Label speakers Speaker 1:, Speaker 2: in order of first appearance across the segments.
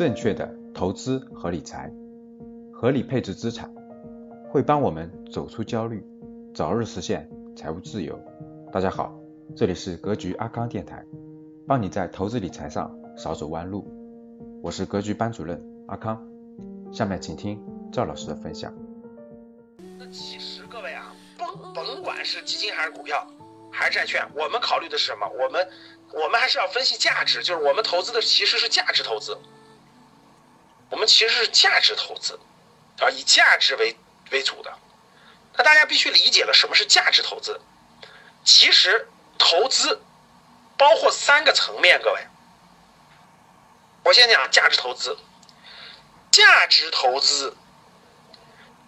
Speaker 1: 正确的投资和理财，合理配置资产，会帮我们走出焦虑，早日实现财务自由。大家好，这里是格局阿康电台，帮你在投资理财上少走弯路。我是格局班主任阿康，下面请听赵老师的分享。
Speaker 2: 那其实各位啊，甭甭管是基金还是股票，还是债券，我们考虑的是什么？我们我们还是要分析价值，就是我们投资的其实是价值投资。我们其实是价值投资，啊，以价值为为主的。那大家必须理解了什么是价值投资。其实投资包括三个层面，各位。我先讲价值投资。价值投资，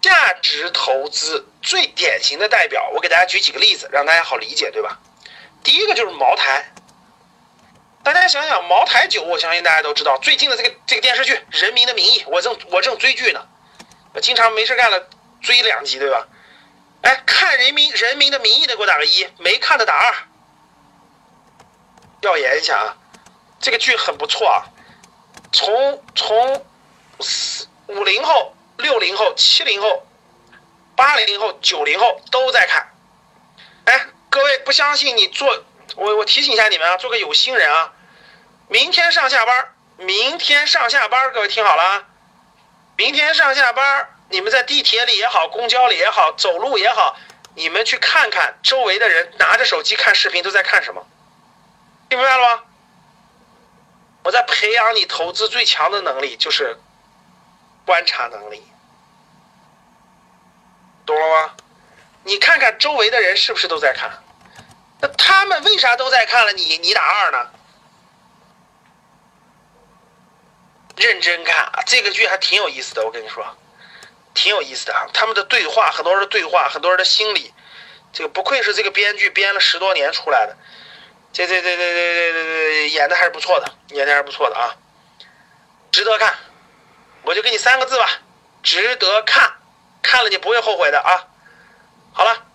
Speaker 2: 价值投资最典型的代表，我给大家举几个例子，让大家好理解，对吧？第一个就是茅台。大家想想，茅台酒，我相信大家都知道。最近的这个这个电视剧《人民的名义》，我正我正追剧呢，我经常没事干了追两集，对吧？哎，看《人民人民的名义》的给我打个一，没看的打二。调研一下啊，这个剧很不错啊。从从四五零后、六零后、七零后、八零后、九零后都在看。哎，各位不相信你做。我我提醒一下你们啊，做个有心人啊，明天上下班，明天上下班，各位听好了啊，明天上下班，你们在地铁里也好，公交里也好，走路也好，你们去看看周围的人拿着手机看视频都在看什么，听明白了吗？我在培养你投资最强的能力，就是观察能力，懂了吗？你看看周围的人是不是都在看？他们为啥都在看了你？你打二呢？认真看，这个剧还挺有意思的。我跟你说，挺有意思的啊。他们的对话，很多人的对话，很多人的心理，这个不愧是这个编剧编了十多年出来的，这这这这这这这演的还是不错的，演的还是不错的啊，值得看。我就给你三个字吧，值得看，看了你不会后悔的啊。好了。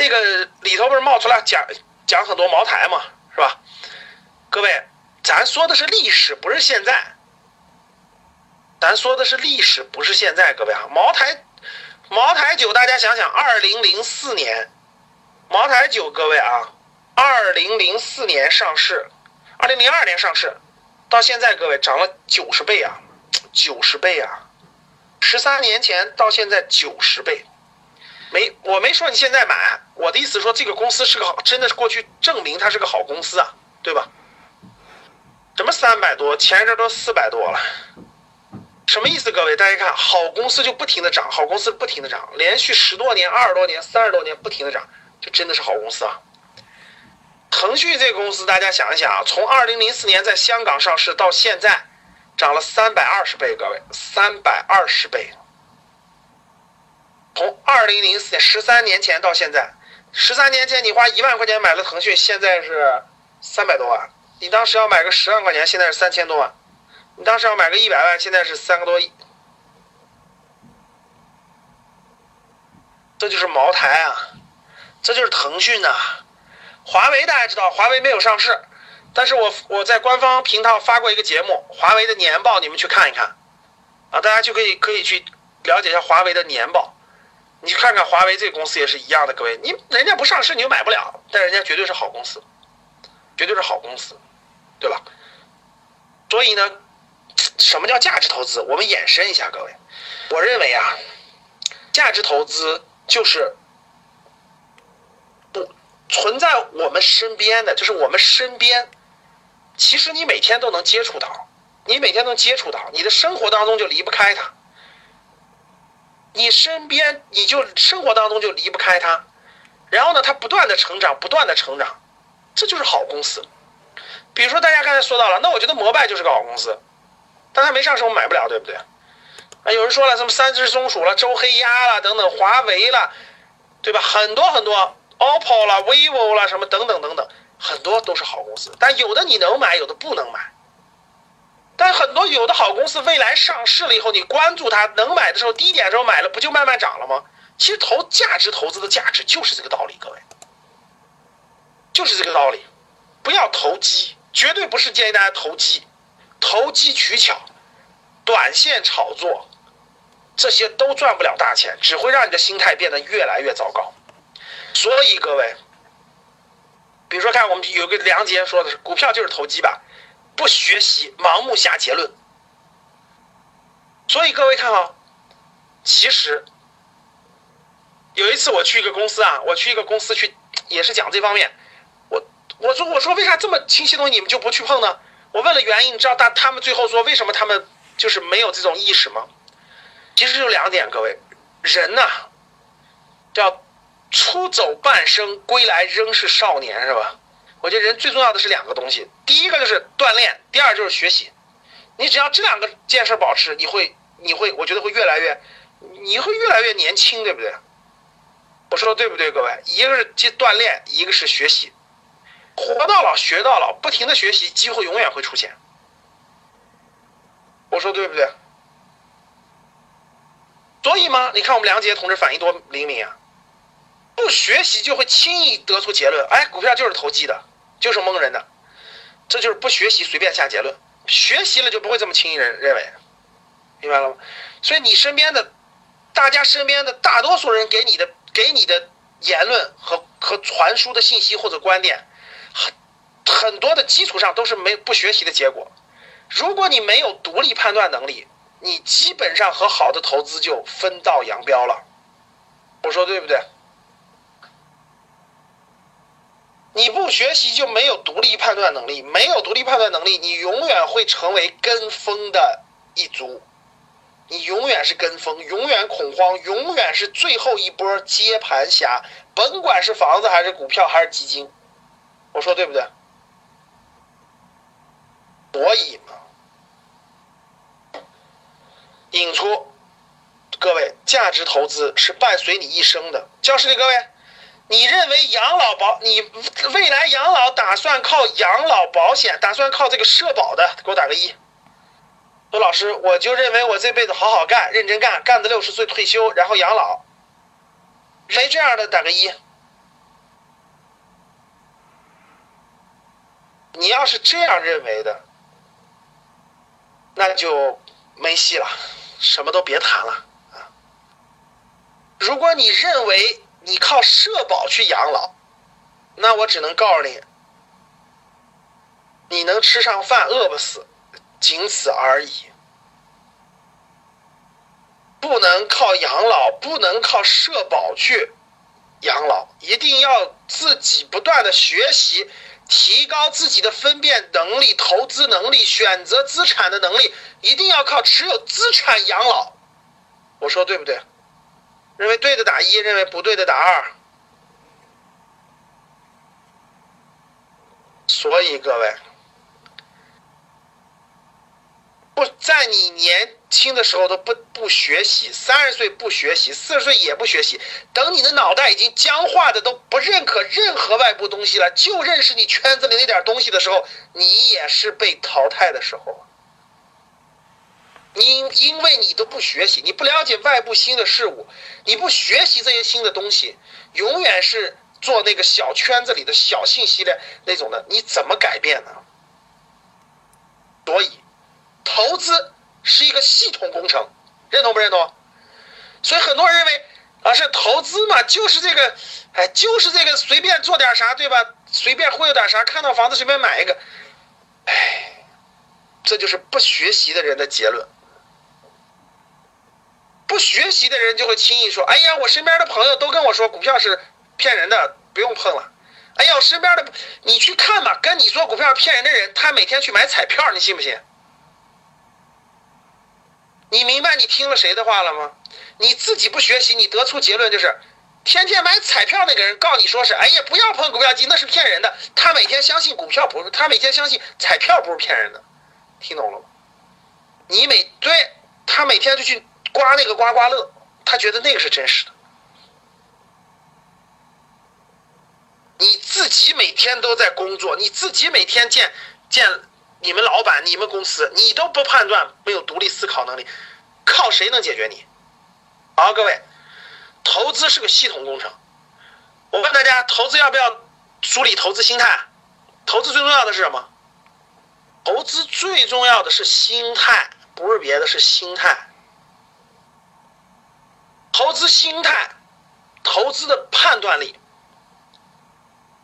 Speaker 2: 这个里头不是冒出来讲讲很多茅台嘛，是吧？各位，咱说的是历史，不是现在。咱说的是历史，不是现在。各位啊，茅台，茅台酒，大家想想，二零零四年，茅台酒，各位啊，二零零四年上市，二零零二年上市，到现在各位涨了九十倍啊，九十倍啊，十三年前到现在九十倍。没，我没说你现在买，我的意思说这个公司是个好，真的是过去证明它是个好公司啊，对吧？什么三百多，前一阵都四百多了，什么意思？各位，大家看，好公司就不停的涨，好公司不停的涨，连续十多年、二十多年、三十多年不停的涨，这真的是好公司啊。腾讯这个公司，大家想一想啊，从二零零四年在香港上市到现在，涨了三百二十倍，各位，三百二十倍。从二零零四年十三年前到现在，十三年前你花一万块钱买了腾讯，现在是三百多万。你当时要买个十万块钱，现在是三千多万。你当时要买个一百万，现在是三个多亿。这就是茅台啊，这就是腾讯呐。华为大家知道，华为没有上市，但是我我在官方频道发过一个节目，华为的年报，你们去看一看啊，大家就可以可以去了解一下华为的年报。你去看看华为这个公司也是一样的，各位，你人家不上市你就买不了，但人家绝对是好公司，绝对是好公司，对吧？所以呢，什么叫价值投资？我们延伸一下，各位，我认为啊，价值投资就是不存在我们身边的，就是我们身边，其实你每天都能接触到，你每天能接触到，你的生活当中就离不开它。你身边，你就生活当中就离不开它，然后呢，它不断的成长，不断的成长，这就是好公司。比如说大家刚才说到了，那我觉得摩拜就是个好公司，但它没上市，我买不了，对不对？啊，有人说了什么三只松鼠了、周黑鸭了等等，华为了，对吧？很多很多，OPPO 了、vivo 了什么等等等等，很多都是好公司，但有的你能买，有的不能买。但很多有的好公司未来上市了以后，你关注它能买的时候，低点时候买了，不就慢慢涨了吗？其实投价值投资的价值就是这个道理，各位，就是这个道理。不要投机，绝对不是建议大家投机。投机取巧、短线炒作，这些都赚不了大钱，只会让你的心态变得越来越糟糕。所以各位，比如说看我们有个梁杰说的是，股票就是投机吧，不学习，盲目下结论。所以各位看啊，其实有一次我去一个公司啊，我去一个公司去，也是讲这方面。我我说我说为啥这么清晰的东西你们就不去碰呢？我问了原因，你知道他他们最后说为什么他们就是没有这种意识吗？其实就两点，各位，人呐，叫出走半生，归来仍是少年，是吧？我觉得人最重要的是两个东西，第一个就是锻炼，第二就是学习。你只要这两个件事保持，你会你会我觉得会越来越，你会越来越年轻，对不对？我说的对不对，各位？一个是去锻炼，一个是学习。活到老学到老，不停的学习，机会永远会出现。我说对不对？所以吗？你看我们梁杰同志反应多灵敏啊！不学习就会轻易得出结论，哎，股票就是投机的，就是蒙人的，这就是不学习随便下结论。学习了就不会这么轻易认认为，明白了吗？所以你身边的，大家身边的大多数人给你的给你的言论和和传输的信息或者观点。很很多的基础上都是没不学习的结果。如果你没有独立判断能力，你基本上和好的投资就分道扬镳了。我说对不对？你不学习就没有独立判断能力，没有独立判断能力，你永远会成为跟风的一族。你永远是跟风，永远恐慌，永远是最后一波接盘侠，甭管是房子还是股票还是基金。我说对不对？所以嘛，引出各位，价值投资是伴随你一生的。教室里各位，你认为养老保，你未来养老打算靠养老保险，打算靠这个社保的，给我打个一。说老师，我就认为我这辈子好好干，认真干，干到六十岁退休，然后养老。谁这样的打个一。你要是这样认为的，那就没戏了，什么都别谈了啊！如果你认为你靠社保去养老，那我只能告诉你，你能吃上饭，饿不死，仅此而已。不能靠养老，不能靠社保去养老，一定要自己不断的学习。提高自己的分辨能力、投资能力、选择资产的能力，一定要靠持有资产养老。我说对不对？认为对的打一，认为不对的打二。所以各位。不在你年轻的时候都不不学习，三十岁不学习，四十岁也不学习，等你的脑袋已经僵化的都不认可任何外部东西了，就认识你圈子里那点东西的时候，你也是被淘汰的时候。因因为你都不学习，你不了解外部新的事物，你不学习这些新的东西，永远是做那个小圈子里的小信息的那种的，你怎么改变呢？所以。投资是一个系统工程，认同不认同？所以很多人认为啊，是投资嘛，就是这个，哎，就是这个随便做点啥，对吧？随便忽悠点啥，看到房子随便买一个，哎，这就是不学习的人的结论。不学习的人就会轻易说：“哎呀，我身边的朋友都跟我说股票是骗人的，不用碰了。”哎呀，我身边的你去看吧，跟你说股票骗人的人，他每天去买彩票，你信不信？你明白你听了谁的话了吗？你自己不学习，你得出结论就是，天天买彩票那个人告你说是，哎呀，不要碰股票机，那是骗人的。他每天相信股票不是，他每天相信彩票不是骗人的，听懂了吗？你每对他每天就去刮那个刮刮乐，他觉得那个是真实的。你自己每天都在工作，你自己每天见见。你们老板、你们公司，你都不判断，没有独立思考能力，靠谁能解决你？好，各位，投资是个系统工程。我问大家，投资要不要梳理投资心态？投资最重要的是什么？投资。最重要的是心态，不是别的，是心态。投资心态，投资的判断力，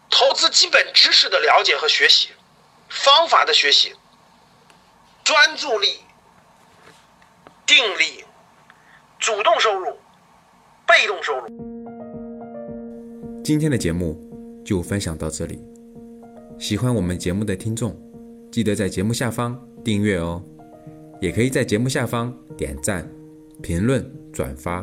Speaker 2: 投资基本知识的了解和学习，方法的学习，专注力、定力、主动收入、被动收入。
Speaker 1: 今天的节目就分享到这里。喜欢我们节目的听众，记得在节目下方订阅哦，也可以在节目下方点赞、评论、转发。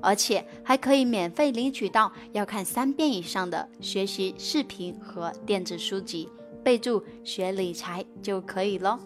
Speaker 3: 而且还可以免费领取到要看三遍以上的学习视频和电子书籍，备注学理财就可以了。